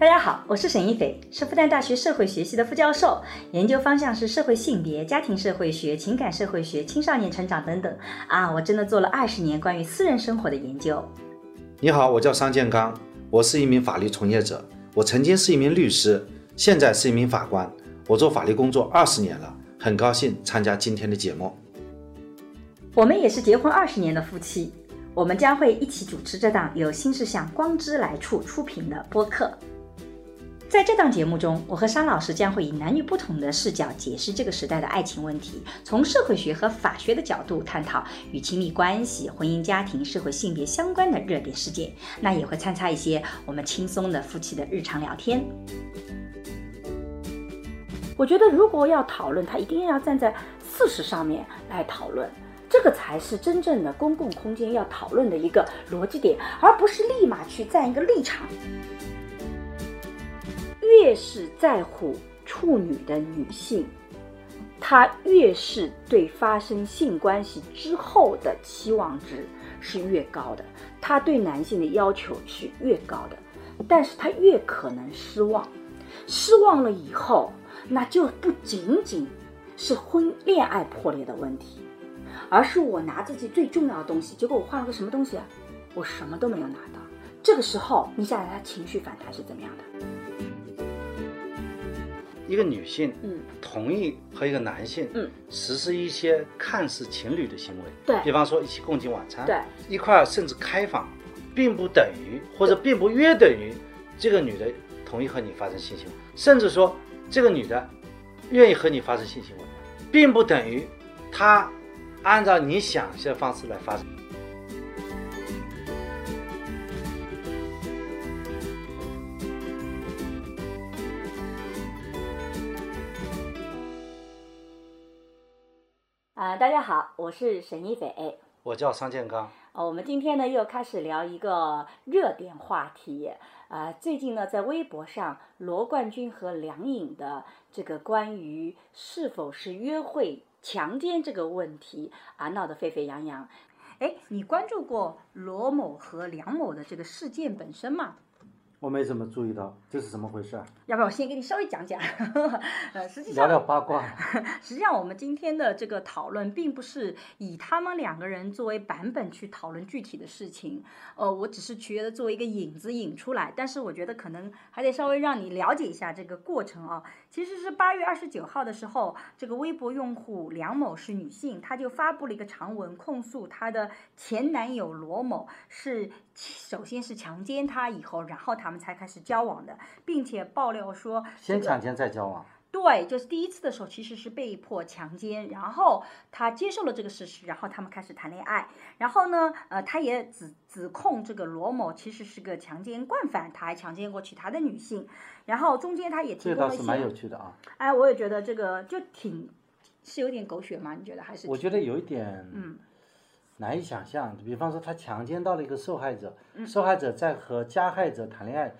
大家好，我是沈一斐，是复旦大学社会学系的副教授，研究方向是社会性别、家庭社会学、情感社会学、青少年成长等等。啊，我真的做了二十年关于私人生活的研究。你好，我叫商建刚，我是一名法律从业者，我曾经是一名律师，现在是一名法官，我做法律工作二十年了，很高兴参加今天的节目。我们也是结婚二十年的夫妻，我们将会一起主持这档由新世相光之来处出品的播客。在这档节目中，我和商老师将会以男女不同的视角解释这个时代的爱情问题，从社会学和法学的角度探讨与亲密关系、婚姻家庭、社会性别相关的热点事件。那也会参差一些我们轻松的夫妻的日常聊天。我觉得，如果要讨论，他一定要站在事实上面来讨论，这个才是真正的公共空间要讨论的一个逻辑点，而不是立马去站一个立场。越是在乎处女的女性，她越是对发生性关系之后的期望值是越高的，她对男性的要求是越高的，但是她越可能失望，失望了以后，那就不仅仅是婚恋爱破裂的问题，而是我拿自己最重要的东西，结果我换了个什么东西啊？我什么都没有拿到。这个时候，你想想他情绪反弹是怎么样的？一个女性，嗯，同意和一个男性，嗯，实施一些看似情侣的行为，对。比方说一起共进晚餐，对，一块儿甚至开房，并不等于或者并不约等于这个女的同意和你发生性行为，甚至说这个女的愿意和你发生性行为，并不等于她按照你想象的方式来发生。啊、大家好，我是沈一斐。我叫桑建刚，呃，我们今天呢又开始聊一个热点话题。啊、最近呢，在微博上，罗冠军和梁颖的这个关于是否是约会强奸这个问题啊，闹得沸沸扬扬。哎，你关注过罗某和梁某的这个事件本身吗？我没怎么注意到这是怎么回事啊，要不要我先给你稍微讲讲。呃，实际上聊聊八卦。实际上，我们今天的这个讨论并不是以他们两个人作为版本去讨论具体的事情，呃，我只是觉得作为一个引子引出来，但是我觉得可能还得稍微让你了解一下这个过程啊。其实是八月二十九号的时候，这个微博用户梁某是女性，她就发布了一个长文控诉她的前男友罗某是首先是强奸她以后，然后他们才开始交往的，并且爆料说这个先强奸再交往，对，就是第一次的时候其实是被迫强奸，然后他接受了这个事实，然后他们开始谈恋爱，然后呢，呃，他也指指控这个罗某其实是个强奸惯犯，他还强奸过其他的女性，然后中间他也提这供了一倒是蛮有，趣的啊。哎，我也觉得这个就挺是有点狗血吗？你觉得还是我觉得有一点，嗯，难以想象。比方说，他强奸到了一个受害者，嗯。受害者在和加害者谈恋爱，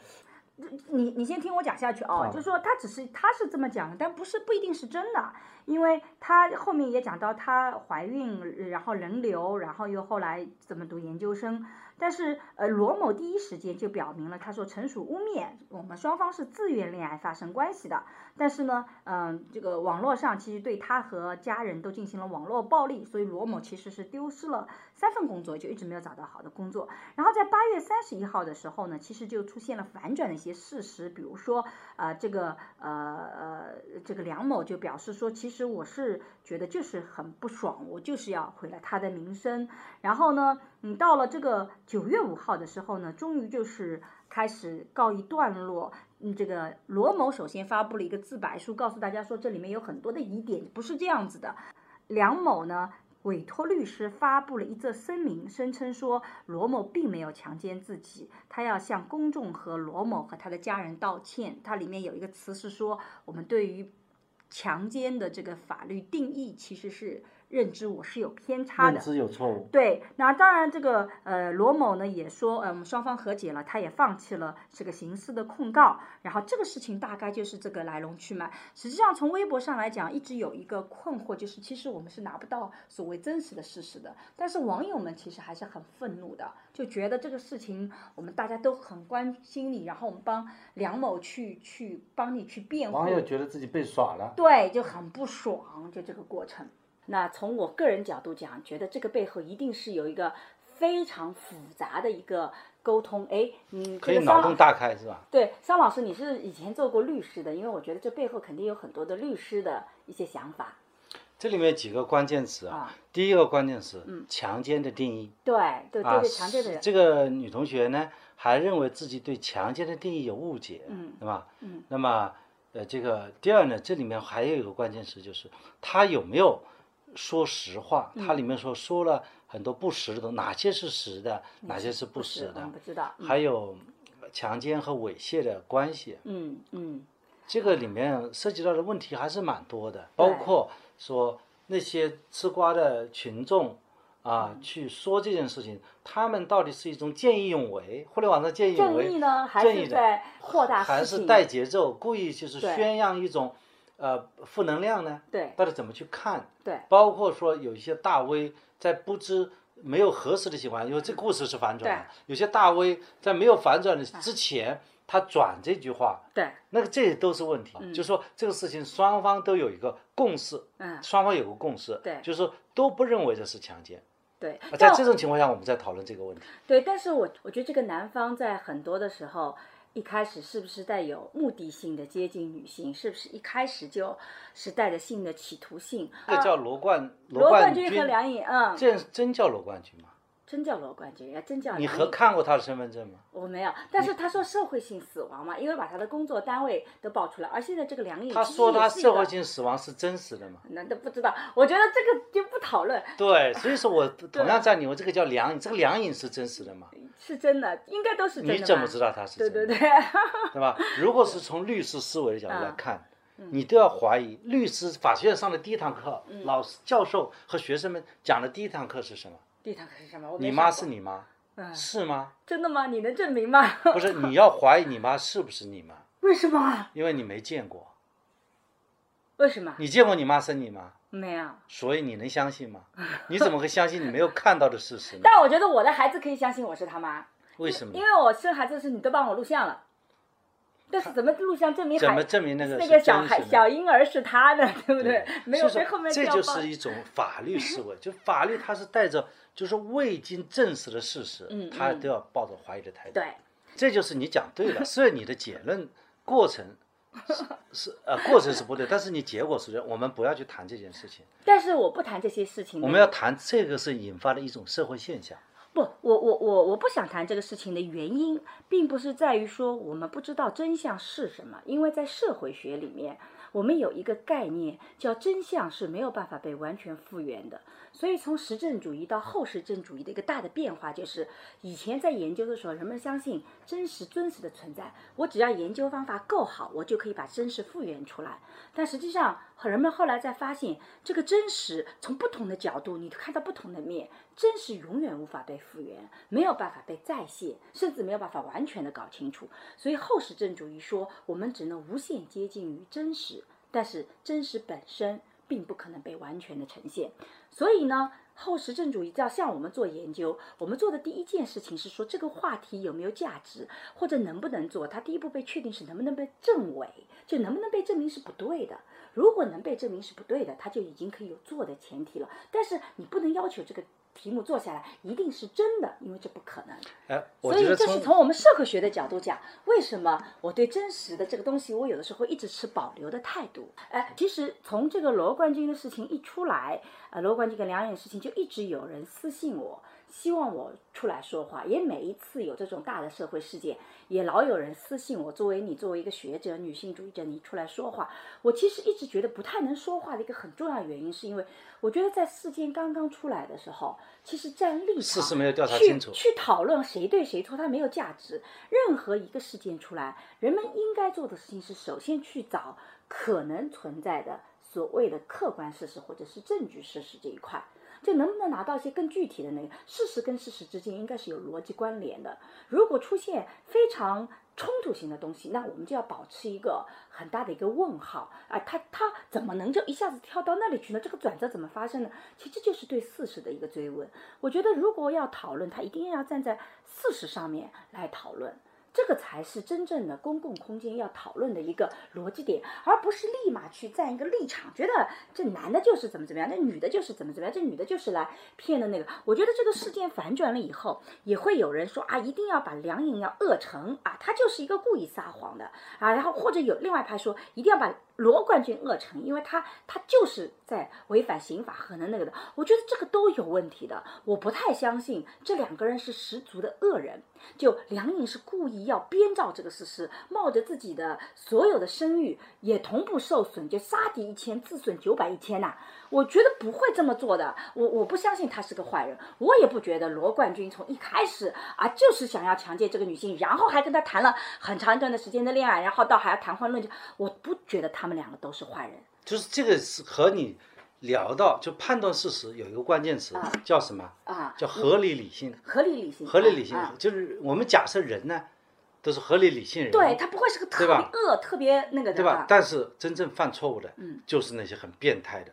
你你先听我讲下去啊，好。就是说他只是他是这么讲的，但不是不一定是真的，因为他后面也讲到她怀孕，然后人流，然后又后来怎么读研究生，但是呃罗某第一时间就表明了，他说纯属污蔑，我们双方是自愿恋爱发生关系的，但是呢，嗯、这个网络上其实对他和家人都进行了网络暴力，所以罗某其实是丢失了三份工作，就一直没有找到好的工作。然后在八月三十一号的时候呢，其实就出现了反转的一些事实，比如说，呃，这个呃呃，这个梁某就表示说，其实我是觉得就是很不爽，我就是要毁了他的名声。然后呢，你，到了这个九月五号的时候呢，终于就是开始告一段落。嗯，这个罗某首先发布了一个自白书，告诉大家说这里面有很多的疑点，不是这样子的。梁某呢委托律师发布了一则声明，声称说罗某并没有强奸自己，他要向公众和罗某和他的家人道歉。它里面有一个词是说，我们对于强奸的这个法律定义其实是认知我是有偏差的认。知有错误。对，那当然，这个呃罗某呢也说，呃，我们双方和解了，他也放弃了这个刑事的控告，然后这个事情大概就是这个来龙去脉。实际上，从微博上来讲，一直有一个困惑，就是其实我们是拿不到所谓真实的事实的，但是网友们其实还是很愤怒的，就觉得这个事情我们大家都很关心你，然后我们帮梁某去去帮你去辩护，网友觉得自己被耍了。对，就很不爽，就这个过程。那从我个人角度讲，觉得这个背后一定是有一个非常复杂的一个沟通。哎，你可以脑洞大开是吧？对，桑老师，你是以前做过律师的，因为我觉得这背后肯定有很多的律师的一些想法这里面几个关键词啊，啊。第一个关键词，嗯强奸的定义对对啊对对，强奸的人，这个女同学呢，还认为自己对强奸的定义有误解，嗯对吧？嗯。那么，呃，这个第二呢，这里面还有一个关键词，就是她有没有说实话？嗯它里面说说了很多不实的东西，哪些是实的，哪些是不不实的还有强奸和猥亵的关系。嗯嗯这个里面涉及到的问题还是蛮多的，包括说那些吃瓜的群众啊，嗯去说这件事情，他们到底是一种见义勇为，互联网上见义勇正义为，呢，还正义的是在扩大还是？带节奏，故意就是宣扬一种呃负能量呢？对到底怎么去看？对包括说有一些大 V 在不知没有核实的情况下，因为这故事是反转的，有些大 V 在没有反转的之前，他转这句话，对，那个这些都是问题。就是说这个事情双方都有一个共识，嗯双方有个共识，对就是说都不认为这是强奸。对。啊在这种情况下，我们在讨论这个问题。对，但是我我觉得这个男方在很多的时候，一开始是不是带有目的性的接近女性？是不是一开始就是带着性的企图性？这个叫罗冠罗冠军和梁颖，嗯，这真叫罗冠军吗？真叫罗冠军，也真叫你和看过他的身份证吗？我没有，但是他说社会性死亡嘛，因为把他的工作单位都爆出来，而现在这个梁颖他说他社会性死亡是真实的吗？难道不知道，我觉得这个就不讨论，对，所以说我 同样在你，我这个叫梁颖，这个梁颖是真实的吗？是真的，应该都是真的。你怎么知道他是真的？对对对，对吧？如果是从律师思维的角度来嗯看，你都要怀疑律师法学院上的第一堂课，嗯老师、教授和学生们讲的第一堂课是什么？地堂是什么？我你妈是你妈，嗯是吗？真的吗？你能证明吗？不是，你要怀疑你妈是不是你妈，为什么？因为你没见过。为什么？你见过你妈生你吗？没有。所以你能相信吗？你怎么会相信你没有看到的事实呢？但我觉得我的孩子可以相信我是他妈，为什么因？为我生孩子的时候你都帮我录像了。但是怎么录像证明孩怎么证明那个那个小孩小婴儿是他的，对不对？没有所以说被后面这就是一种法律思维，就法律它是带着就是未经证实的事实，嗯嗯它都要抱着怀疑的态度。对，这就是你讲对了，所以你的结论过程是是呃过程是不对，但是你结果是对。我们不要去谈这件事情，但是我不谈这些事情。我们要谈这个是引发的一种社会现象。不，我我我我不想谈这个事情的原因，并不是在于说我们不知道真相是什么，因为在社会学里面，我们有一个概念叫真相是没有办法被完全复原的。所以从实证主义到后实证主义的一个大的变化，就是以前在研究的时候，人们相信真实真实的存在，我只要研究方法够好，我就可以把真实复原出来。但实际上，人们后来在发现，这个真实从不同的角度，你看到不同的面，真实永远无法被复原，没有办法被再现，甚至没有办法完全的搞清楚。所以后实证主义说，我们只能无限接近于真实，但是真实本身并不可能被完全的呈现。所以呢，后实证主义要向我们做研究，我们做的第一件事情是说这个话题有没有价值，或者能不能做。它第一步被确定是能不能被证伪，就能不能被证明是不对的。如果能被证明是不对的，它就已经可以有做的前提了。但是你不能要求这个题目做下来一定是真的，因为这不可能。哎，所以这是从我们社会学的角度讲，为什么我对真实的这个东西，我有的时候会一直持保留的态度。哎，其实从这个罗冠军的事情一出来，呃，罗冠军跟梁远的事情，就一直有人私信我，希望我出来说话。也每一次有这种大的社会事件，也老有人私信我，作为你作为一个学者、女性主义者，你出来说话。我其实一直觉得不太能说话的一个很重要原因，是因为我觉得在事件刚刚出来的时候，其实站立场事实没有调查去清楚去讨论谁对谁错，它没有价值。任何一个事件出来，人们应该做的事情是首先去找可能存在的。所谓的客观事实或者是证据事实这一块。就能不能拿到一些更具体的那个事实跟事实之间应该是有逻辑关联的。如果出现非常冲突性的东西，那我们就要保持一个很大的一个问号啊，他他怎么能就一下子跳到那里去呢？这个转折怎么发生呢？其实就是对事实的一个追问。我觉得如果要讨论，他一定要站在事实上面来讨论。这个才是真正的公共空间要讨论的一个逻辑点，而不是立马去站一个立场，觉得这男的就是怎么怎么样，那女的就是怎么怎么样，这女的就是来骗的那个。我觉得这个事件反转了以后，也会有人说啊，一定要把梁颖要恶成啊，他就是一个故意撒谎的啊，然后或者有另外一派说，一定要把。罗冠军恶成，因为他他就是在违反刑法和能那个的，我觉得这个都有问题的，我不太相信这两个人是十足的恶人。就梁颖是故意要编造这个事实，冒着自己的所有的声誉也同步受损，就杀敌一千自损九百一千呐。我觉得不会这么做的，我我不相信他是个坏人，我也不觉得罗冠军从一开始啊就是想要强奸这个女性，然后还跟她谈了很长一段的时间的恋爱，然后到还要谈婚论嫁，我不觉得他们两个都是坏人。就是这个是和你聊到就判断事实有一个关键词叫什么啊？叫合理理性。合理理性。合理理性就是我们假设人呢都是合理理性人，对他不会是个特别恶、特别那个的，对吧？但是真正犯错误的，嗯，就是那些很变态的。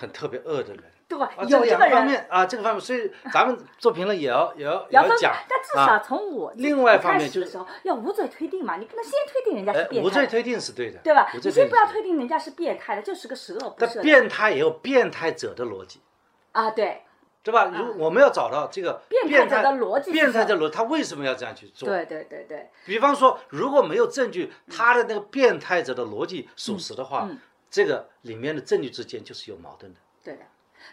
很特别恶的人，对吧？有这个人啊，这个方面，所以咱们做评论也要也要也要讲。但至少从我另外一方面就是要无罪推定嘛，你不能先推定人家是变态。无罪推定是对的，对吧？你先不要推定人家是变态的，就是个十恶不赦。但变态也有变态者的逻辑啊，对，对吧？如我们要找到这个变态者的逻辑，变态的逻辑，他为什么要这样去做？对对对对。比方说，如果没有证据，他的那个变态者的逻辑属实的话，这个里面的证据之间就是有矛盾的。对的。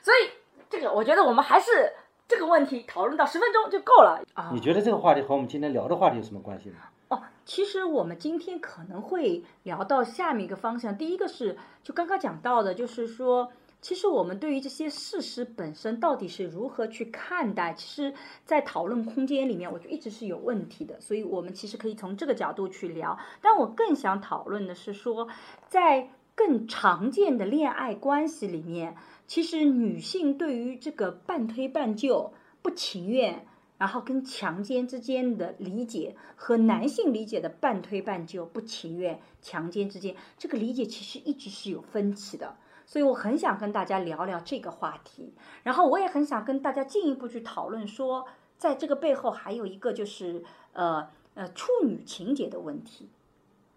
所以这个，我觉得我们还是这个问题讨论到十分钟就够了啊。你觉得这个话题和我们今天聊的话题有什么关系呢？哦，其实我们今天可能会聊到下面一个方向。第一个是，就刚刚讲到的，就是说，其实我们对于这些事实本身到底是如何去看待，其实，在讨论空间里面，我觉得一直是有问题的。所以我们其实可以从这个角度去聊。但我更想讨论的是说，在更常见的恋爱关系里面。其实女性对于这个半推半就、不情愿，然后跟强奸之间的理解，和男性理解的半推半就、不情愿、强奸之间，这个理解其实一直是有分歧的。所以我很想跟大家聊聊这个话题，然后我也很想跟大家进一步去讨论说，在这个背后还有一个就是呃呃处女情节的问题。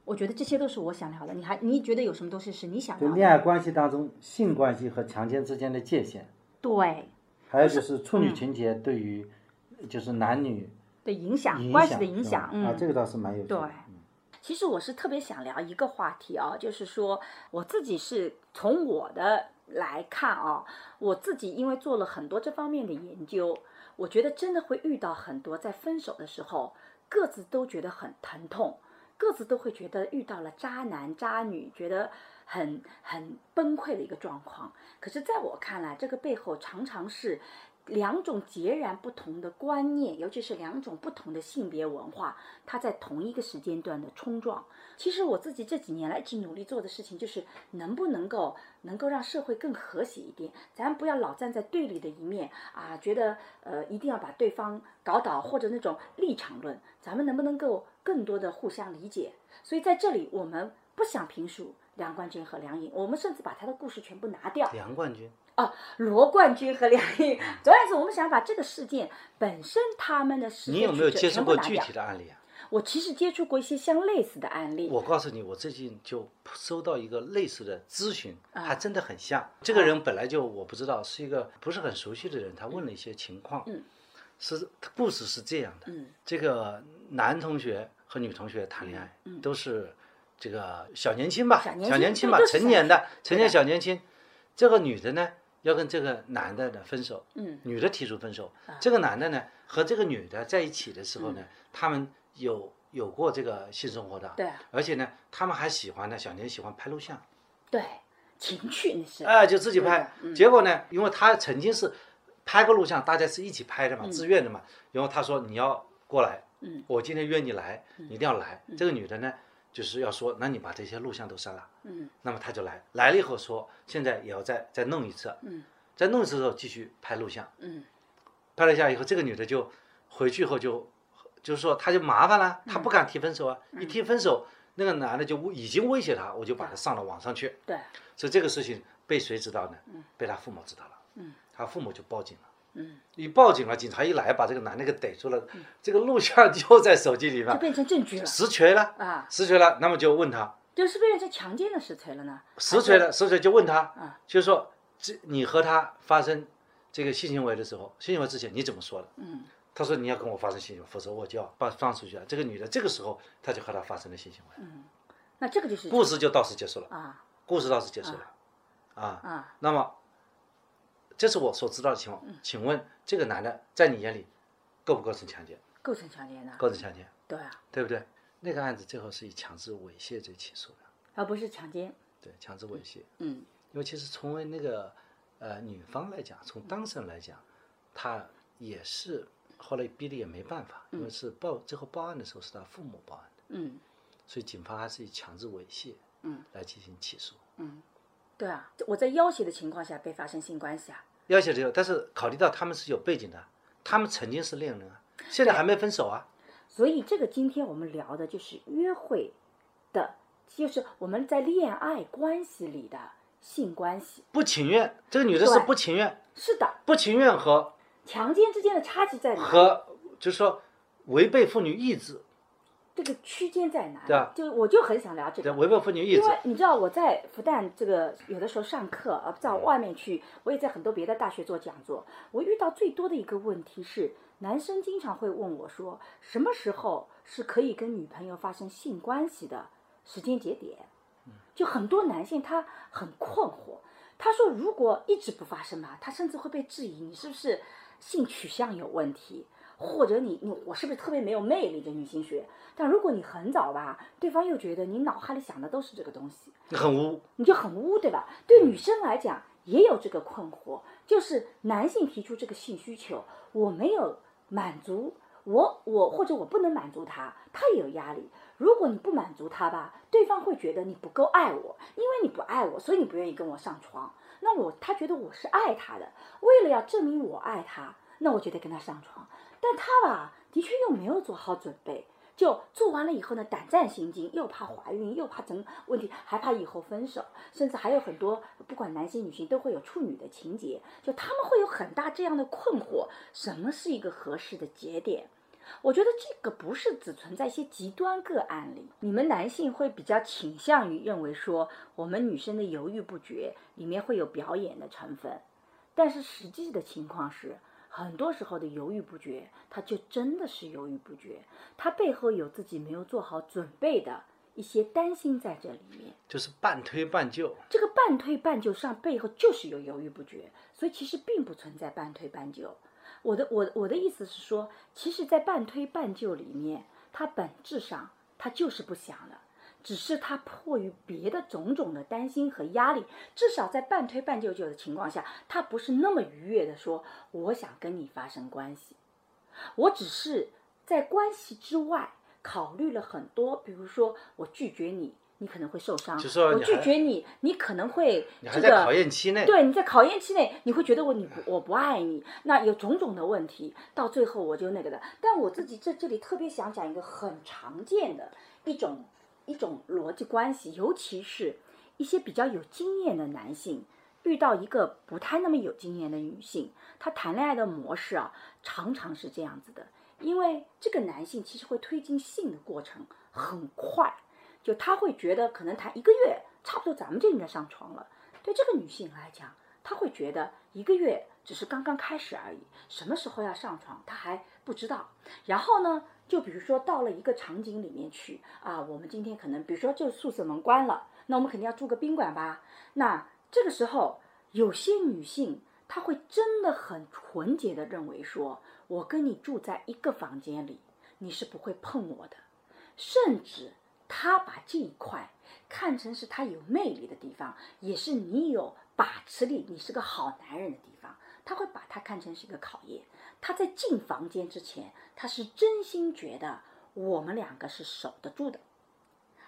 我觉得这些都是我想聊的。你还你觉得有什么东西是你想聊的？恋爱关系当中性关系和强奸之间的界限。对。还有就是处女情节对于就是男女的影响关系的影响。啊，这个倒是蛮有。对。其实我是特别想聊一个话题啊，就是说我自己是从我的来看啊，我自己因为做了很多这方面的研究，我觉得真的会遇到很多在分手的时候各自都觉得很疼痛。各自都会觉得遇到了渣男渣女，觉得很很崩溃的一个状况。可是，在我看来，这个背后常常是两种截然不同的观念，尤其是两种不同的性别文化，它在同一个时间段的冲撞。其实，我自己这几年来一直努力做的事情，就是能不能够能够让社会更和谐一点。咱不要老站在对立的一面啊，觉得呃一定要把对方搞倒，或者那种立场论。咱们能不能够？更多的互相理解，所以在这里我们不想评述梁冠军和梁颖，我们甚至把他的故事全部拿掉。梁冠军哦，罗冠军和梁毅，总而言之，我们想把这个事件本身他们的事你有没有接触过具体的案例啊？我其实接触过一些相类似的案例。我告诉你，我最近就收到一个类似的咨询，还真的很像。这个人本来就我不知道是一个不是很熟悉的人，他问了一些情况。嗯。是故事是这样的，嗯这个男同学和女同学谈恋爱，嗯都是这个小年轻吧，小年轻吧，成年的成年小年轻。这个女的呢，要跟这个男的呢分手，女的提出分手。这个男的呢，和这个女的在一起的时候呢，他们有有过这个性生活的，对，而且呢，他们还喜欢呢，小年喜欢拍录像，对，情趣那是，哎，就自己拍。结果呢，因为他曾经是。拍过录像，大家是一起拍的嘛，自愿的嘛。然后他说你要过来，我今天约你来，你一定要来。这个女的呢，就是要说，那你把这些录像都删了。嗯那么他就来，来了以后说，现在也要再再弄一次，嗯再弄一次之后继续拍录像，嗯拍了一下以后，这个女的就回去以后就就是说，她就麻烦了，她不敢提分手啊，一提分手，那个男的就威已经威胁她，我就把她上了网上去。对，所以这个事情被谁知道呢？被他父母知道了。嗯，他父母就报警了。嗯，一报警了，警察一来，把这个男的给逮住了，这个录像就在手机里面，就变成证据了。实锤了，啊，实锤了。那么就问他，就是变成强奸的实锤了呢？实锤了，实锤就问他啊，就是说，这你和他发生这个性行为的时候，性行为之前你怎么说的？嗯。他说你要跟我发生性行为，否则我就要把放出去了。这个女的这个时候，她就和他发生了性行为，那这个就是故事就到此结束了，啊。故事到此结束了，啊。啊，那么，这是我所知道的情况。请问这个男的在你眼里构不构成强奸？构成强奸的，构成强奸，对啊，对不对？那个案子最后是以强制猥亵罪起诉的，而不是强奸。对，强制猥亵。嗯因为其实从为那个呃女方来讲，从当事人来讲，他也是后来逼的也没办法，因为是报最后报案的时候是他父母报案的，嗯所以警方还是以强制猥亵嗯来进行起诉。嗯，对啊，我在要挟的情况下被发生性关系啊，要求这个，但是考虑到他们是有背景的，他们曾经是恋人啊，现在还没分手啊。所以这个今天我们聊的就是约会的，就是我们在恋爱关系里的性关系。不情愿，这个女的是不情愿，是的，不情愿和强奸之间的差距在哪？和就是说违背妇女意志，这个区间在哪里？对啊就我就很想聊这对，个。违背妇女意志因为。你知道我在复旦这个有的时候上课啊，到外面去，我也在很多别的大学做讲座。我遇到最多的一个问题是，男生经常会问我说，什么时候是可以跟女朋友发生性关系的时间节点？就很多男性他很困惑，他说如果一直不发生嘛，他甚至会被质疑你是不是性取向有问题，或者你你我是不是特别没有魅力？的女性学。但如果你很早吧，对方又觉得你脑海里想的都是这个东西，你很污，你就很污，对吧？对女生来讲也有这个困惑，就是男性提出这个性需求，我没有满足，我我或者我不能满足他，他也有压力。如果你不满足他吧，对方会觉得你不够爱我，因为你不爱我，所以你不愿意跟我上床。那我他觉得我是爱他的，为了要证明我爱他，那我就得跟他上床。但他吧，的确又没有做好准备，就做完了以后呢，胆战心惊，又怕怀孕，又怕整问题，还怕以后分手，甚至还有很多不管男性女性都会有处女的情节，就他们会有很大这样的困惑，什么是一个合适的节点？我觉得这个不是只存在一些极端个案里，你们男性会比较倾向于认为说，我们女生的犹豫不决里面会有表演的成分，但是实际的情况是，很多时候的犹豫不决，他就真的是犹豫不决，他背后有自己没有做好准备的一些担心在这里面。就是半推半就。这个半推半就上背后就是有犹豫不决，所以其实并不存在半推半就。我的我我的意思是说，其实，在半推半就里面，它本质上它就是不想了，只是他迫于别的种种的担心和压力，至少在半推半就就的情况下，他不是那么愉悦的说我想跟你发生关系，我只是在关系之外考虑了很多，比如说我拒绝你，你可能会受伤；我拒绝你，你可能会这个考个。验期内，对，你在考验期内，你会觉得我你不我不爱你，那有种种的问题，到最后我就那个的。但我自己在这里特别想讲一个很常见的一种一种逻辑关系，尤其是一些比较有经验的男性遇到一个不太那么有经验的女性，他谈恋爱的模式啊，常常是这样子的，因为这个男性其实会推进性的过程很快，就他会觉得可能谈一个月，差不多咱们就应该上床了。对这个女性来讲，她会觉得一个月只是刚刚开始而已，什么时候要上床她还不知道。然后呢，就比如说到了一个场景里面去啊，我们今天可能比如说就宿舍门关了，那我们肯定要住个宾馆吧？那这个时候，有些女性她会真的很纯洁的认为说，我跟你住在一个房间里，你是不会碰我的，甚至她把这一块看成是她有魅力的地方，也是你有把持力，你是个好男人的地方。她会把它看成是一个考验。她在进房间之前，他是真心觉得我们两个是守得住的。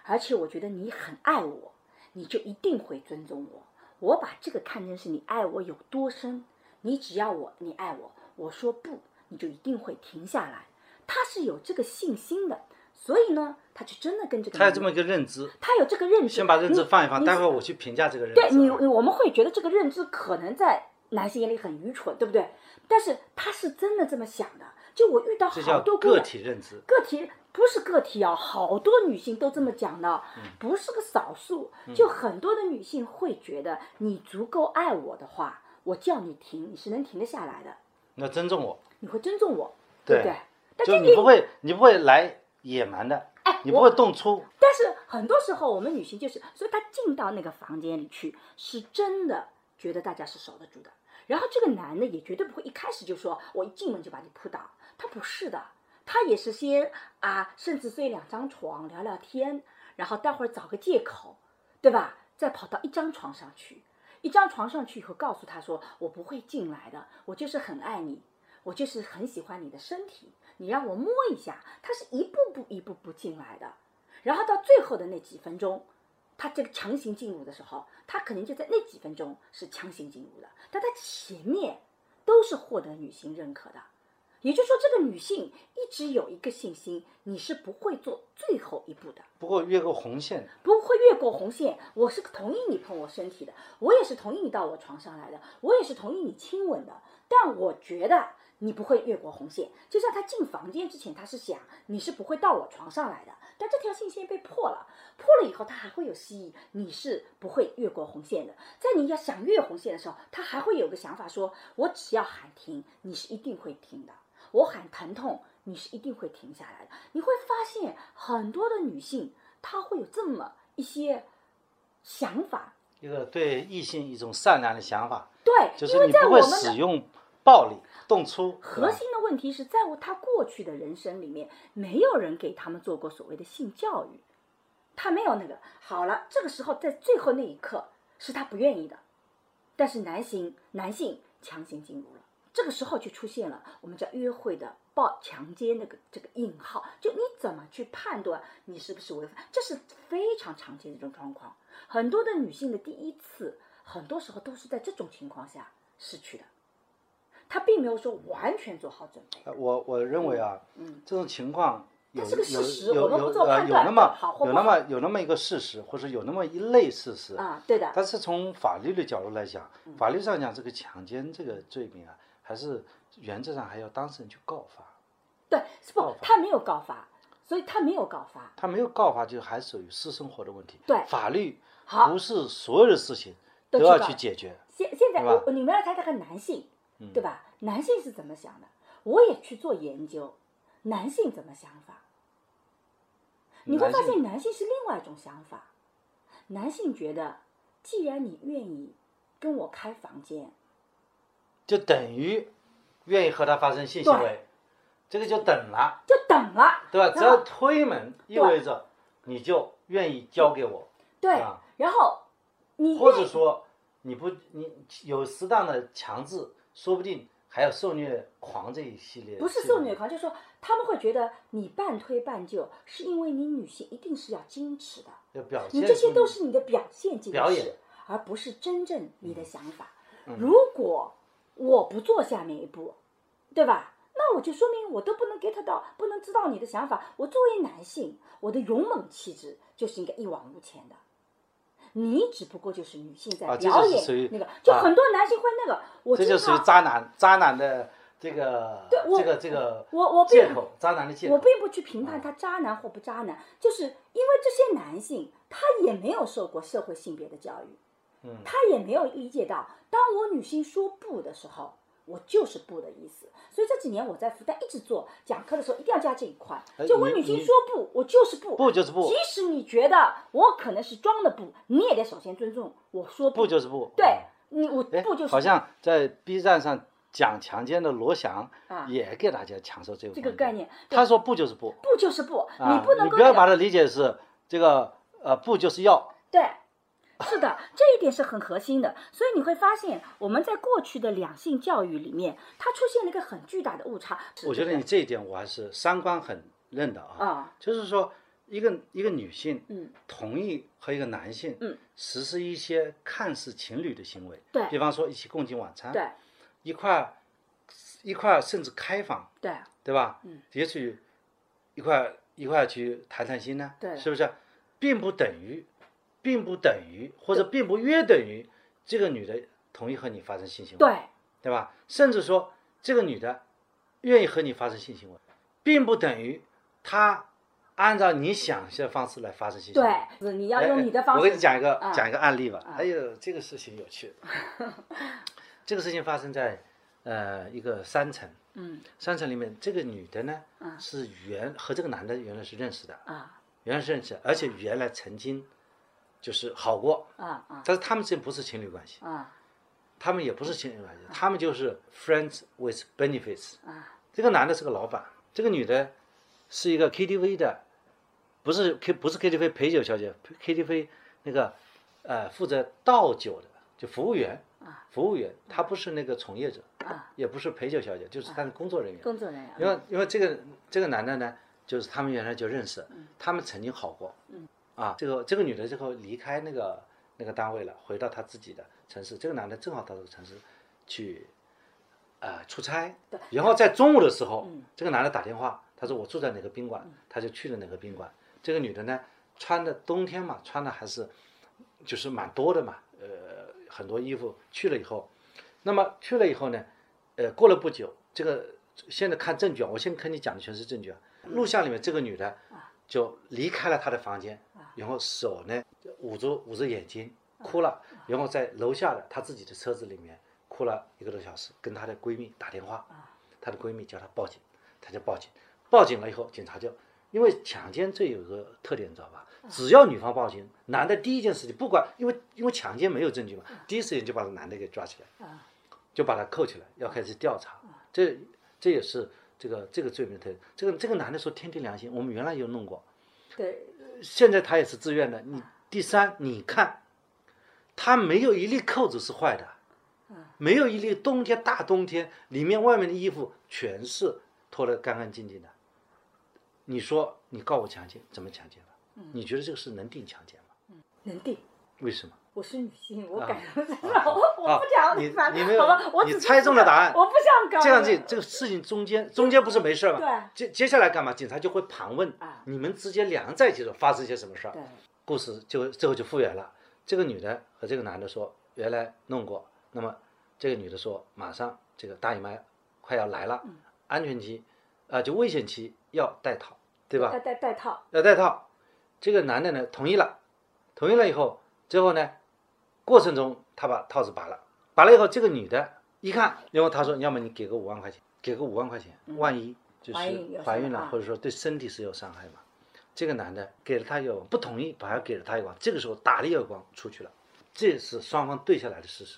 而且我觉得你很爱我，你就一定会尊重我。我把这个看成是你爱我有多深，你只要我你爱我，我说不，你就一定会停下来。他是有这个信心的，所以呢，他就真的跟这个他有这么一个认知，他有这个认知。先把认知放一放，待会儿我去评价这个认知。对你，我们会觉得这个认知可能在男性眼里很愚蠢，对不对？但是他是真的这么想的。就我遇到好多姑个，体认知。个体不是个体啊，好多女性都这么讲的，嗯不是个少数。就很多的女性会觉得，你足够爱我的话，我叫你停，你是能停得下来的，那尊重我，你会尊重我，对不对？但就你不会，你不会来野蛮的，哎，你不会动粗。但是很多时候，我们女性就是，所以她进到那个房间里去，是真的觉得大家是守得住的。然后这个男的也绝对不会一开始就说我一进门就把你扑倒，他不是的，他也是先啊，甚至睡两张床聊聊天，然后待会儿找个借口，对吧？再跑到一张床上去，一张床上去以后告诉他说我不会进来的，我就是很爱你，我就是很喜欢你的身体，你让我摸一下，他是一步步一步步进来的。然后到最后的那几分钟，他这个强行进入的时候，他可能就在那几分钟是强行进入的，但他前面都是获得女性认可的。也就是说，这个女性一直有一个信心，你是不会做最后一步的，不过越过红线，不会越过红线。我是同意你碰我身体的，我也是同意你到我床上来的，我也是同意你亲吻的。但我觉得你不会越过红线。就像他进房间之前，他是想你是不会到我床上来的，但这条信线被破了，破了以后，它还会有蜥蜴，你是不会越过红线的。在你要想越红线的时候，他还会有个想法说，我只要喊停，你是一定会停的。我喊疼痛，你是一定会停下来的。你会发现很多的女性，她会有这么一些想法，一个对异性一种善良的想法，对，就是因为你不会在我们使用暴力、动粗。核心的问题是在乎他过去的人生里面，没有人给他们做过所谓的性教育，他没有那个。好了，这个时候在最后那一刻是他不愿意的，但是男性男性强行进入了，这个时候就出现了我们叫约会的暴强奸那个这个引号，就你怎么去判断你是不是违法，这是非常常见的一种状况。很多的女性的第一次，很多时候都是在这种情况下失去的。她并没有说完全做好准备，呃我我认为啊，嗯这种情况有是个事实有有有我们不做呃判断有那么有那么有那么一个事实，或者有那么一类事实。啊，对的，但是从法律的角度来讲，嗯法律上讲，这个强奸这个罪名啊，还是原则上还要当事人去告发。对，不告，他没有告发，所以他没有告发。他没有告发，就还属于私生活的问题。对法律好不是所有的事情都要去解决。现现在我你们要谈谈看男性，对吧？男性是怎么想的？我也去做研究，男性怎么想法？你会发现男性是另外一种想法。男性觉得，既然你愿意跟我开房间，就等于愿意和他发生性行为，这个就等了，就等了，对吧？只要推门，意味着你就愿意交给我，对啊，然后你或者说你不你有适当的强制，说不定还有受虐狂这一系列。不是受虐狂，就是说他们会觉得你半推半就，是因为你女性一定是要矜持的，要表现你这些都是你的表现矜持，表演而不是真正你的想法。嗯如果我不做下面一步，对吧？那我就说明我都不能 get 到，不能知道你的想法。我作为男性，我的勇猛气质就是应该一往无前的。你只不过就是女性在表演那个，就啊很多男性会那个，我这就属于渣男，渣男的这个对我这个这个我我并借口，渣男的借口。我并不去评判他渣男或不渣男，就是因为这些男性他也没有受过社会性别的教育，嗯他也没有理解到，当我女性说不的时候，我就是不的意思。所以这几年我在复旦一直做讲课的时候，一定要加这一块哎，就我女性说不，我就是不，不就是不即使你觉得我可能是装的不，你也得首先尊重我说不就是不？对你，我哎不就是好像在 B 站上讲强奸的罗翔啊也给大家强调这个这个概念，他说不就是不，不就是不，啊，你不能够你不要把它理解是这个呃不就是要，对，是的，这一点是很核心的。所以你会发现，我们在过去的两性教育里面，它出现了一个很巨大的误差。我觉得你这一点我还是三观很认的啊，啊，就是说一个一个女性嗯同意和一个男性嗯实施一些看似情侣的行为，对比方说一起共进晚餐，对一块儿一块儿甚至开房，对对吧？嗯，也许一块儿一块儿去谈谈心呢，对是不是？并不等于，并不等于，或者并不约等于这个女的同意和你发生性行为，对对吧？甚至说这个女的愿意和你发生性行为，并不等于她按照你想象的方式来发生性行为。对，是你要哎用你的方式。我给你讲一个、啊讲一个案例吧。啊哎呦，这个事情有趣。这个事情发生在呃一个山城，嗯山城里面，这个女的呢、啊是原和这个男的原来是认识的，啊原来是认识的，而且原来曾经就是好过，啊啊但是他们之间不是情侣关系，啊他们也不是情侣关系，他们就是 friends with benefits。啊这个男的是个老板，这个女的是一个 KTV 的，不是 K 不是 KTV 陪酒小姐，KTV 那个呃负责倒酒的，就服务员啊，服务员，她不是那个从业者，啊！也不是陪酒小姐，就是她的工作人员。工作人员。因为因为这个这个男的呢，就是他们原来就认识，他们曾经好过，啊，这个这个女的最后离开那个那个单位了，回到她自己的城市，这个男的正好到这个城市去，呃，出差，然后在中午的时候，这个男的打电话，他说我住在哪个宾馆，他就去了哪个宾馆，这个女的呢，穿的冬天嘛，穿的还是就是蛮多的嘛，呃，很多衣服。去了以后，那么去了以后呢，呃，过了不久，这个现在看证据啊，我现在跟你讲的全是证据啊。录像里面这个女的就离开了她的房间，然后手呢捂住捂着眼睛哭了，然后在楼下的她自己的车子里面哭了一个多小时，跟她的闺蜜打电话，她的闺蜜叫她报警，她就报警，报警了以后，警察就因为强奸罪有个特点，你知道吧？只要女方报警，男的第一件事情，不管因为因为强奸没有证据嘛，第一时间就把男的给抓起来，就把他扣起来，要开始调查。这这也是这个这个罪名的特点。这个这个男的说天地良心，我们原来有弄过，对现在他也是自愿的。你第三，你看，他没有一粒扣子是坏的，没有一粒冬天大冬天里面外面的衣服全是脱得干干净净的。你说你告我强奸，怎么强奸了？你觉得这个事能定强奸吗？能定。为什么？我是女性，我啊感觉不啊到，我啊不讲你反你没有好吧，我你猜中了答案我不想搞这样这，这个事情中间中间不是没事儿吗？对接接下来干嘛？警察就会盘问啊你们之间两人在一起的时候发生些什么事儿。对故事就最后就复原了。这个女的和这个男的说原来弄过，那么这个女的说马上这个大姨妈快要来了，嗯安全期啊、就危险期要戴套，对吧要？带带套，要戴套。这个男的呢同意了，同意了以后，最后呢，过程中他把套子拔了，拔了以后，这个女的一看，然后他说，要么你给个五万块钱，给个五万块钱，万一就是嗯怀孕了，或者说对身体是有伤害嘛。这个男的给了他一耳光，不同意，反而给了他一耳光，这个时候打了一耳光出去了，这是双方对下来的事实。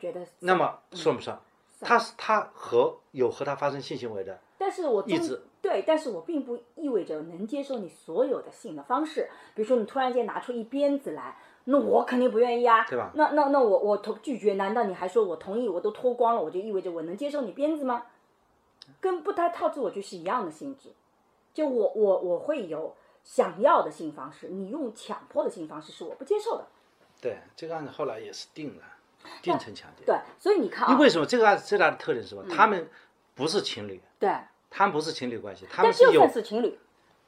觉得那么算不算？他是他和有和他发生性行为的，但是我中意志对，但是我并不意味着能接受你所有的性的方式。比如说你突然间拿出一鞭子来，那我肯定不愿意啊，对吧那那那我我同拒绝，难道你还说我同意？我都脱光了，我就意味着我能接受你鞭子吗？跟不戴套子我觉是一样的性质。就我我我会有想要的性方式，你用强迫的性方式是我不接受的。对这个案子后来也是定了，定成强奸。对，所以你看啊，因为什么？这个案子最大的特点是什么？他们不是情侣，对，他们不是情侣关系，他们是有算是情侣，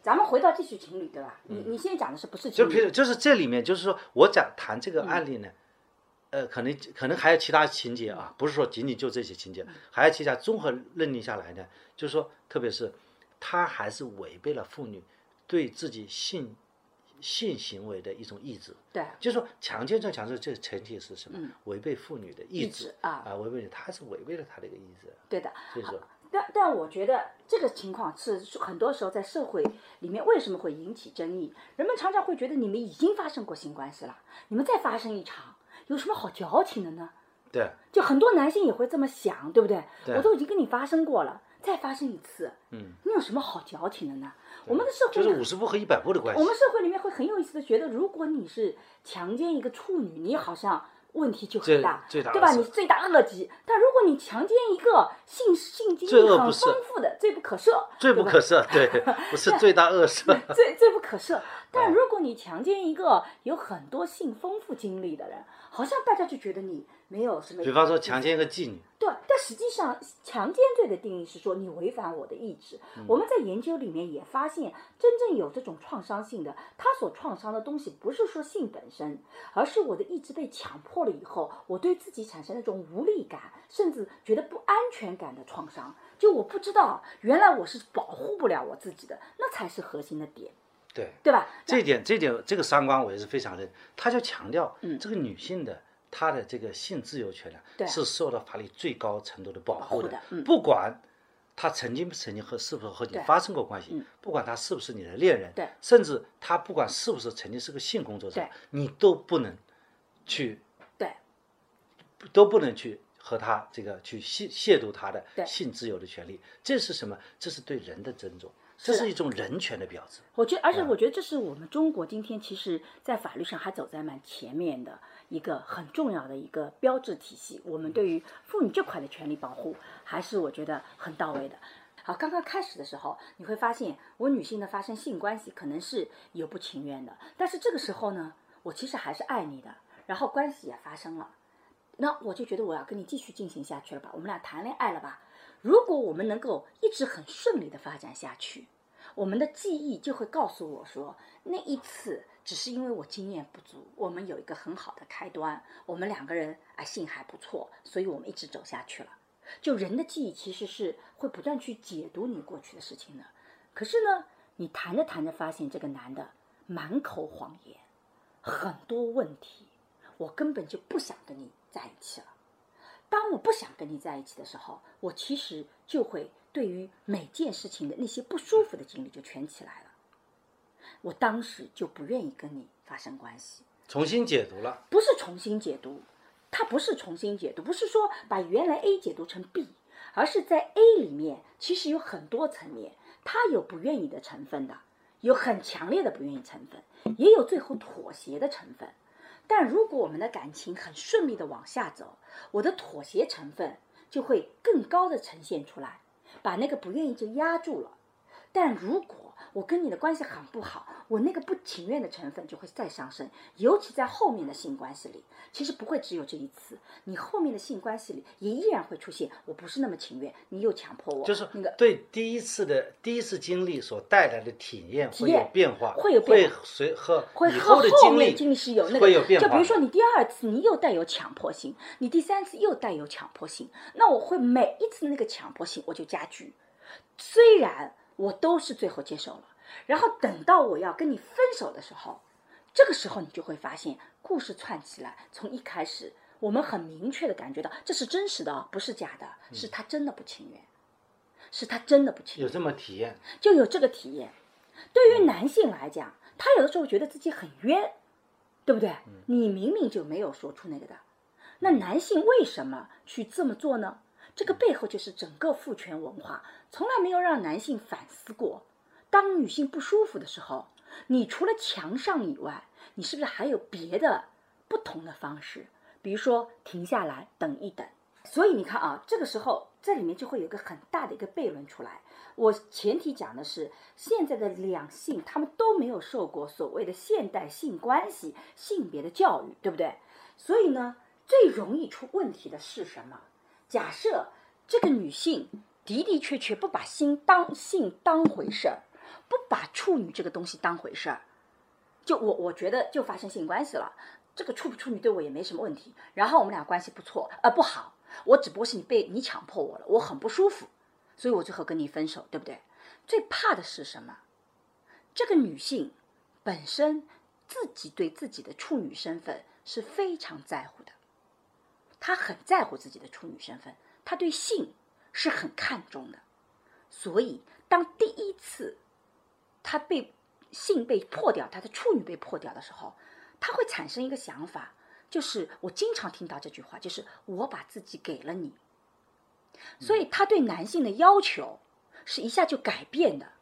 咱们回到继续情侣，对吧？你你现在讲的是不是情侣？就比如就是这里面就是说我讲谈这个案例呢，呃，可能可能还有其他情节啊，不是说仅仅就这些情节，还有其他综合认定下来呢，就是说，特别是他还是违背了妇女对自己性性行为的一种意志。对，就是说，强奸罪强制罪这个前提是什么？违背妇女的意意志志啊啊，违背他是违背了他的一个意志，对的。所以说。但但我觉得这个情况是很多时候在社会里面为什么会引起争议？人们常常会觉得你们已经发生过性关系了，你们再发生一场有什么好矫情的呢？对，就很多男性也会这么想，对不对？对我都已经跟你发生过了，再发生一次，嗯，你有什么好矫情的呢？我们的社会就是五十步和一百步的关系。我们社会里面会很有意思的觉得，如果你是强奸一个处女，你好像问题就很大，最大对吧？你罪大恶极。但如果你强奸一个性性经历很丰富的，罪不可赦，罪不可赦，对，不是罪大恶赦。罪罪不可赦。但哎如果你强奸一个有很多性丰富经历的人，好像大家就觉得你没有什么。比方说强奸一个妓女，对，但实际上强奸罪的定义是说你违反我的意志。嗯我们在研究里面也发现，真正有这种创伤性的，他所创伤的东西不是说性本身，而是我的意志被强迫了以后，我对自己产生那种无力感，甚至觉得不安全感的创伤。就我不知道，原来我是保护不了我自己的，那才是核心的点，对，对吧？这一点，这点，这个三观我也是非常认。他就强调，嗯这个女性的她的这个性自由权呢，对是受到法律最高程度的保护的不管他曾经曾经和是不是和你发生过关系嗯，不管他是不是你的恋人，对甚至他不管是不是曾经是个性工作者对，你都不能去对都不能去和他这个去亵亵渎他的性自由的权利。这是什么？这是对人的尊重，这是一种人权的标志。我觉得，而且嗯我觉得这是我们中国今天其实在法律上还走在蛮前面的一个很重要的一个标志体系。我们对于妇女这块的权利保护，还是我觉得很到位的。好，刚刚开始的时候，你会发现我女性的发生性关系可能是有不情愿的，但是这个时候呢，我其实还是爱你的，然后关系也发生了，那我就觉得我要跟你继续进行下去了吧，我们俩谈恋爱了吧？如果我们能够一直很顺利的发展下去，我们的记忆就会告诉我说，那一次只是因为我经验不足，我们有一个很好的开端，我们两个人啊性还不错，所以我们一直走下去了。就人的记忆其实是会不断去解读你过去的事情的，可是呢，你谈着谈着发现这个男的满口谎言，很多问题，我根本就不想跟你在一起了。当我不想跟你在一起的时候，我其实就会对于每件事情的那些不舒服的经历就全起来了。我当时就不愿意跟你发生关系，重新解读了，不是重新解读，它不是重新解读，不是说把原来 A 解读成 B，而是在 A 里面其实有很多层面，它有不愿意的成分的，有很强烈的不愿意成分，也有最后妥协的成分。但如果我们的感情很顺利的往下走，我的妥协成分就会更高的呈现出来，把那个不愿意就压住了。但如果我跟你的关系很不好，我那个不情愿的成分就会再上升，尤其在后面的性关系里，其实不会只有这一次，你后面的性关系里也依然会出现，我不是那么情愿，你又强迫我，就是那个对第一次的第一次经历所带来的体验会验有变化，会有变化会随和会后的经历面经历是有那个，会有变化。就比如说你第二次你又带有强迫性，你第三次又带有强迫性，那我会每一次那个强迫性我就加剧，虽然我都是最后接受了，然后等到我要跟你分手的时候，这个时候你就会发现故事串起来，从一开始我们很明确的感觉到这是真实的哦，不是假的，是他真的不情愿，是他真的不情愿。有这么体验，就有这个体验。对于男性来讲，他有的时候觉得自己很冤，对不对？你明明就没有说出那个的，那男性为什么去这么做呢？这个背后就是整个父权文化从来没有让男性反思过。当女性不舒服的时候，你除了强上以外，你是不是还有别的不同的方式？比如说停下来等一等。所以你看啊，这个时候这里面就会有一个很大的一个悖论出来。我前提讲的是，现在的两性他们都没有受过所谓的现代性关系、性别的教育，对不对？所以呢，最容易出问题的是什么？假设这个女性的的确确不把性当性当回事儿，不把处女这个东西当回事儿，就我我觉得就发生性关系了，这个处不处女对我也没什么问题，然后我们俩关系不错，呃不好，我只不过是你被你强迫我了，我很不舒服，所以我最后跟你分手，对不对？最怕的是什么？这个女性本身自己对自己的处女身份是非常在乎的，她很在乎自己的处女身份，她对性是很看重的，所以当第一次她被性被破掉，她的处女被破掉的时候，她会产生一个想法，就是我经常听到这句话，就是我把自己给了你，所以她对男性的要求是一下就改变的。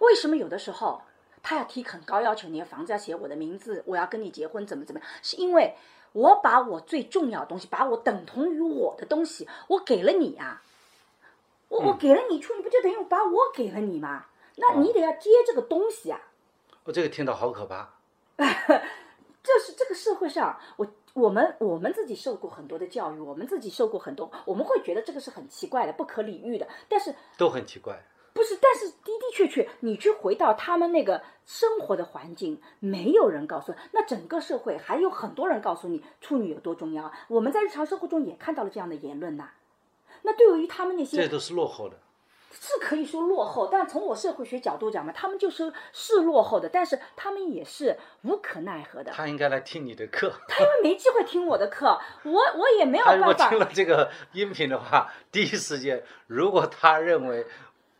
为什么有的时候他要提很高要求，你的房子要写我的名字，我要跟你结婚，怎么怎么样？是因为我把我最重要的东西，把我等同于我的东西，我给了你啊。我我给了你处你，不就等于把我给了你吗？那你得要接这个东西啊。我这个听到好可怕。这是这个社会上，我我们我们自己受过很多的教育，我们自己受过很多，我们会觉得这个是很奇怪的、不可理喻的。但是都很奇怪。不是，但是的的确确，你去回到他们那个生活的环境，没有人告诉，那整个社会还有很多人告诉你处女有多重要。我们在日常生活中也看到了这样的言论呐。那对于他们那些，这都是落后的。是可以说落后，但从我社会学角度讲嘛，他们就是是落后的，但是他们也是无可奈何的。他应该来听你的课。他因为没机会听我的课，我我也没有办法。他如果听了这个音频的话，第一时间，如果他认为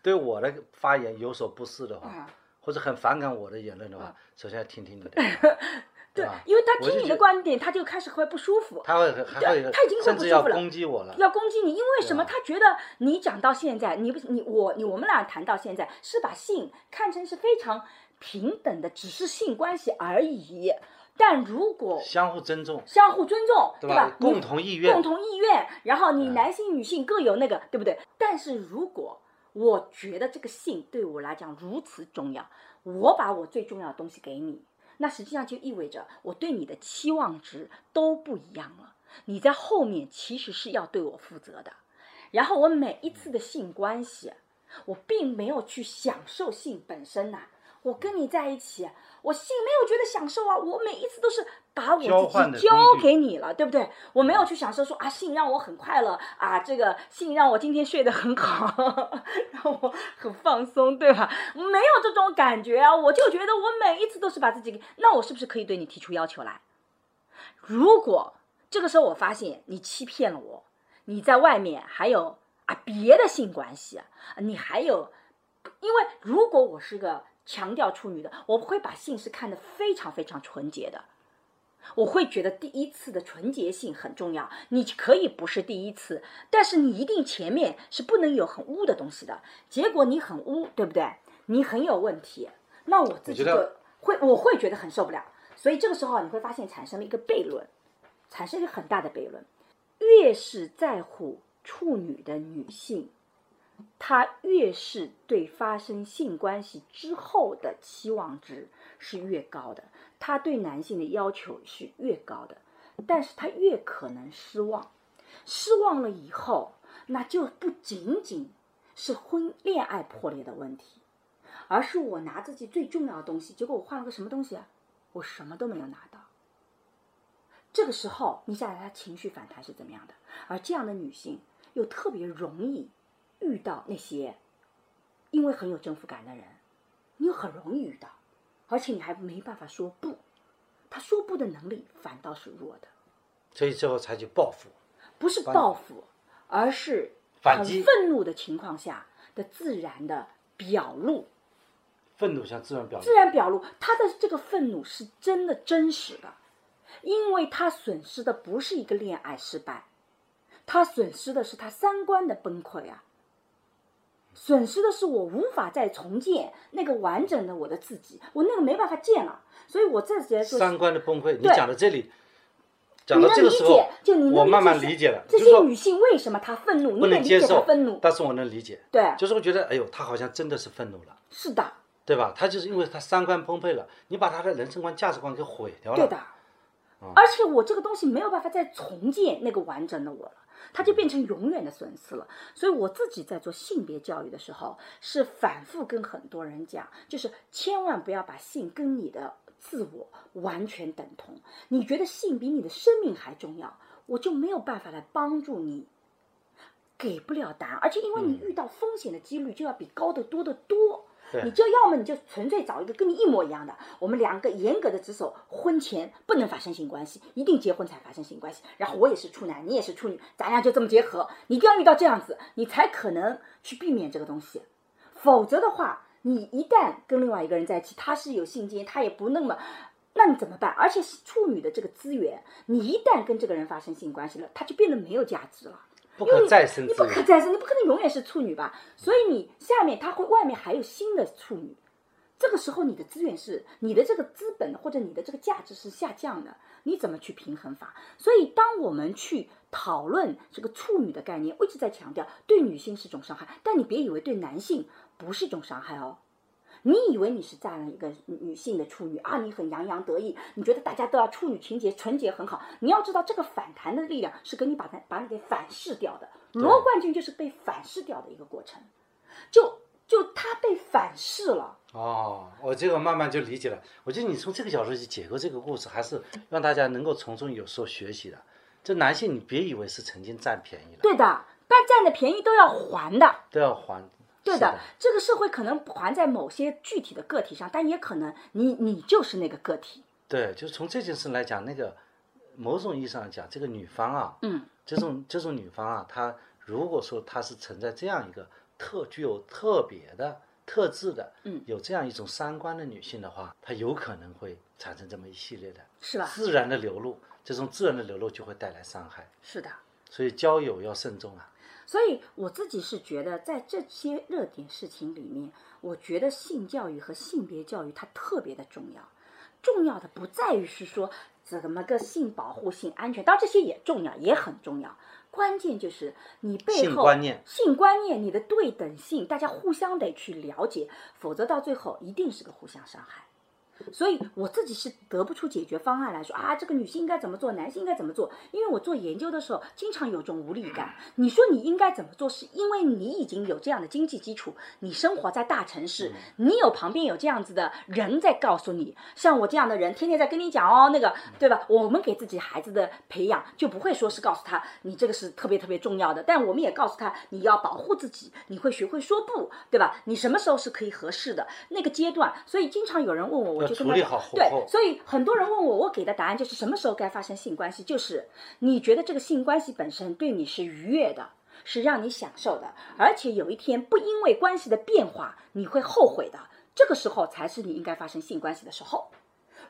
对我的发言有所不适的话，或者很反感我的言论的话，首先要听听你的。对，因为他听你的观点，他就开始会不舒服。他会他已经会不舒服了要攻击我了。要攻击你，因为什么？他觉得你讲到现在，你不你我你我们俩谈到现在，是把性看成是非常平等的，只是性关系而已。但如果相互尊重，相互尊重，对吧？共同意愿，共同意愿。然后你男性女性各有那个，对不对？但是如果我觉得这个性对我来讲如此重要，我把我最重要的东西给你。那实际上就意味着我对你的期望值都不一样了。你在后面其实是要对我负责的。然后我每一次的性关系，我并没有去享受性本身呐。我跟你在一起，我性没有觉得享受啊。我每一次都是把我自己交给你了，对不对？我没有去享受说啊，性让我很快乐啊，这个性让我今天睡得很好，让我很放松，对吧？没有这种感觉啊。我就觉得我每一次都是把自己给，那我是不是可以对你提出要求来？如果这个时候我发现你欺骗了我，你在外面还有啊别的性关系，你还有，因为如果我是个。强调处女的，我会把性是看得非常非常纯洁的，我会觉得第一次的纯洁性很重要。你可以不是第一次，但是你一定前面是不能有很污的东西的。结果你很污，对不对？你很有问题，那我自己就会我会觉得很受不了。所以这个时候你会发现产生了一个悖论，产生一个很大的悖论。越是在乎处女的女性。他越是对发生性关系之后的期望值是越高的，他对男性的要求是越高的，但是他越可能失望，失望了以后，那就不仅仅是婚恋爱破裂的问题，而是我拿自己最重要的东西，结果我换了个什么东西啊？我什么都没有拿到。这个时候，你想想他情绪反弹是怎么样的？而这样的女性又特别容易。遇到那些因为很有征服感的人，你又很容易遇到，而且你还没办法说不，他说不的能力反倒是弱的，所以最后采取报复，不是报复，而是反击。愤怒的情况下的自然的表露，愤怒像自然表露，自然表露，他的这个愤怒是真的真实的，因为他损失的不是一个恋爱失败，他损失的是他三观的崩溃啊。损失的是我无法再重建那个完整的我的自己，我那个没办法建了，所以我这些说三观的崩溃。你讲到这里，讲到这个时候，就你我慢慢理解了。这些女性为什么她愤怒？不能接受愤怒，但是我能理解。对，就是我觉得，哎呦，她好像真的是愤怒了。是的，对吧？她就是因为她三观崩溃了，你把她的人生观、价值观给毁掉了。对的，而且我这个东西没有办法再重建那个完整的我了。它就变成永远的损失了。所以我自己在做性别教育的时候，是反复跟很多人讲，就是千万不要把性跟你的自我完全等同。你觉得性比你的生命还重要，我就没有办法来帮助你，给不了答案。而且因为你遇到风险的几率就要比高的多得多。你就要么你就纯粹找一个跟你一模一样的，我们两个严格的执守婚前不能发生性关系，一定结婚才发生性关系。然后我也是处男，你也是处女，咱俩就这么结合。你一定要遇到这样子，你才可能去避免这个东西。否则的话，你一旦跟另外一个人在一起，他是有性经验，他也不那么，那你怎么办？而且处女的这个资源，你一旦跟这个人发生性关系了，他就变得没有价值了。不可再生，你不可再生，你不可能永远是处女吧？所以你下面他会外面还有新的处女，这个时候你的资源是你的这个资本或者你的这个价值是下降的，你怎么去平衡法？所以当我们去讨论这个处女的概念，我一直在强调，对女性是一种伤害，但你别以为对男性不是一种伤害哦。你以为你是占了一个女性的处女啊？你很洋洋得意，你觉得大家都要处女情节纯洁很好。你要知道，这个反弹的力量是给你把它把你给反噬掉的。罗冠军就是被反噬掉的一个过程，就就他被反噬了。哦，我这个慢慢就理解了。我觉得你从这个角度去解构这个故事，还是让大家能够从中有所学习的。这男性，你别以为是曾经占便宜了，对的，该占的便宜都要还的。都要还。对的的，这个社会可能还在某些具体的个体上，但也可能你你就是那个个体。对，就是从这件事来讲，那个某种意义上讲，这个女方啊，嗯，这种这种女方啊，她如果说她是存在这样一个特具有特别的特质的，嗯有这样一种三观的女性的话，她有可能会产生这么一系列的是吧自然的流露，这种自然的流露就会带来伤害，是的。所以交友要慎重啊。所以我自己是觉得，在这些热点事情里面，我觉得性教育和性别教育它特别的重要。重要的不在于是说怎么个性保护、性安全，当然这些也重要，也很重要。关键就是你背后性观念性观念、你的对等性，大家互相得去了解，否则到最后一定是个互相伤害。所以我自己是得不出解决方案来说啊，这个女性应该怎么做，男性应该怎么做？因为我做研究的时候，经常有种无力感。你说你应该怎么做，是因为你已经有这样的经济基础，你生活在大城市，你有旁边有这样子的人在告诉你，像我这样的人，天天在跟你讲哦，那个对吧？我们给自己孩子的培养就不会说是告诉他你这个是特别特别重要的，但我们也告诉他你要保护自己，你会学会说不，对吧？你什么时候是可以合适的那个阶段？所以经常有人问我，我要处理好后对，所以很多人问我，我给的答案就是什么时候该发生性关系，就是你觉得这个性关系本身对你是愉悦的，是让你享受的，而且有一天不因为关系的变化你会后悔的，这个时候才是你应该发生性关系的时候。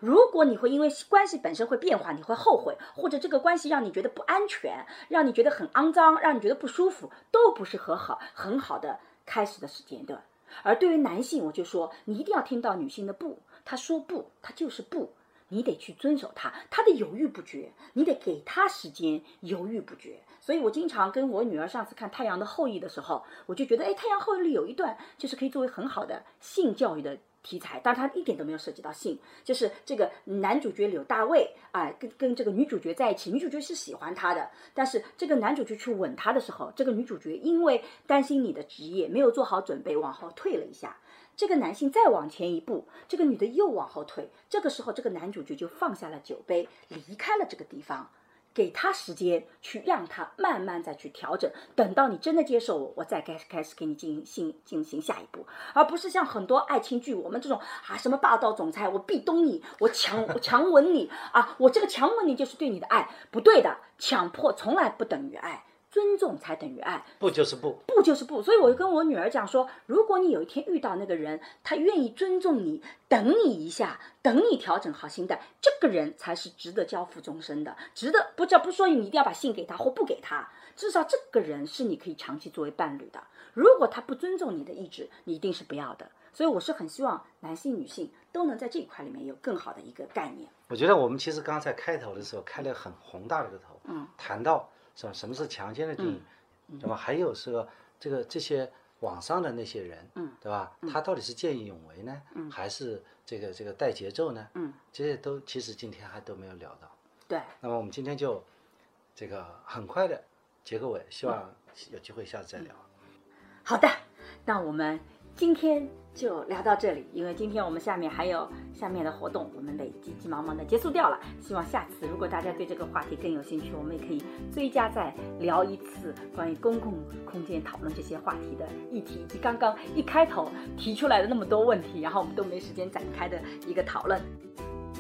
如果你会因为关系本身会变化，你会后悔，或者这个关系让你觉得不安全，让你觉得很肮脏，让你觉得不舒服，都不是和好很好的开始的时间段。而对于男性，我就说你一定要听到女性的不，他说不，他就是不，你得去遵守他，他的犹豫不决，你得给他时间犹豫不决。所以我经常跟我女儿上次看《太阳的后裔》的时候，我就觉得，哎，《太阳后裔》里有一段就是可以作为很好的性教育的题材，但它一点都没有涉及到性，就是这个男主角柳大卫啊、跟跟这个女主角在一起，女主角是喜欢他的，但是这个男主角去吻她的时候，这个女主角因为担心你的职业，没有做好准备，往后退了一下。这个男性再往前一步，这个女的又往后退，这个时候这个男主角就放下了酒杯，离开了这个地方。给他时间去让他慢慢再去调整，等到你真的接受我，我再开始开始给你进行进行下一步，而不是像很多爱情剧我们这种啊什么霸道总裁，我壁咚你，我强我强吻你啊，我这个强吻你就是对你的爱，不对的，强迫从来不等于爱，尊重才等于爱，不就是不？不就是不，所以我就跟我女儿讲说，如果你有一天遇到那个人，他愿意尊重你，等你一下，等你调整好心态，这个人才是值得交付终身的，值得不叫不说你一定要把信给他或不给他，至少这个人是你可以长期作为伴侣的。如果他不尊重你的意志，你一定是不要的。所以我是很希望男性、女性都能在这一块里面有更好的一个概念。我觉得我们其实刚才开头的时候开了很宏大的个头，嗯，谈到是吧，什么是强奸的定义，对吧？还有是个这个这些网上的那些人，嗯，对吧？他到底是见义勇为呢，嗯，还是这个这个带节奏呢？嗯，这些都其实今天还都没有聊到。对，那么我们今天就这个很快的结个尾，希望有机会下次再聊。好的，那我们今天就聊到这里，因为今天我们下面还有下面的活动，我们得急急忙忙的结束掉了。希望下次如果大家对这个话题更有兴趣，我们也可以追加再聊一次关于公共空间讨论这些话题的议题，以及刚刚一开头提出来的那么多问题，然后我们都没时间展开的一个讨论。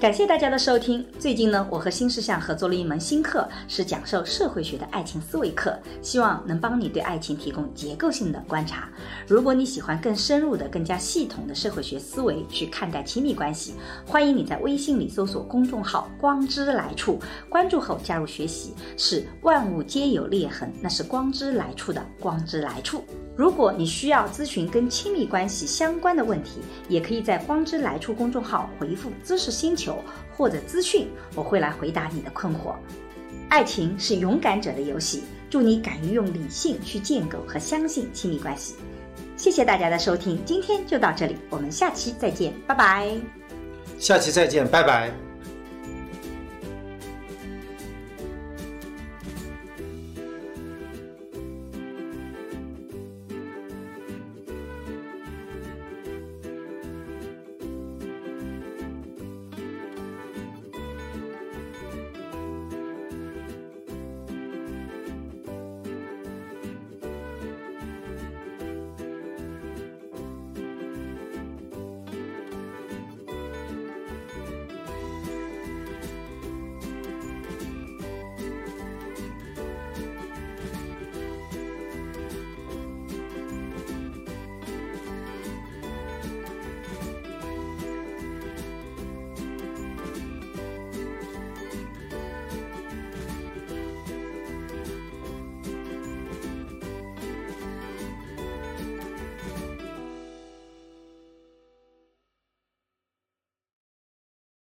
感谢大家的收听。最近呢，我和新事项合作了一门新课，是讲授社会学的爱情思维课，希望能帮你对爱情提供结构性的观察。如果你喜欢更深入的、更加系统的社会学思维去看待亲密关系，欢迎你在微信里搜索公众号“光之来处”，关注后加入学习。是万物皆有裂痕，那是光之来处的光之来处。如果你需要咨询跟亲密关系相关的问题，也可以在“光之来处”公众号回复“知识星球”或者“资讯”，我会来回答你的困惑。爱情是勇敢者的游戏，祝你敢于用理性去建构和相信亲密关系。谢谢大家的收听，今天就到这里，我们下期再见，拜拜。下期再见，拜拜。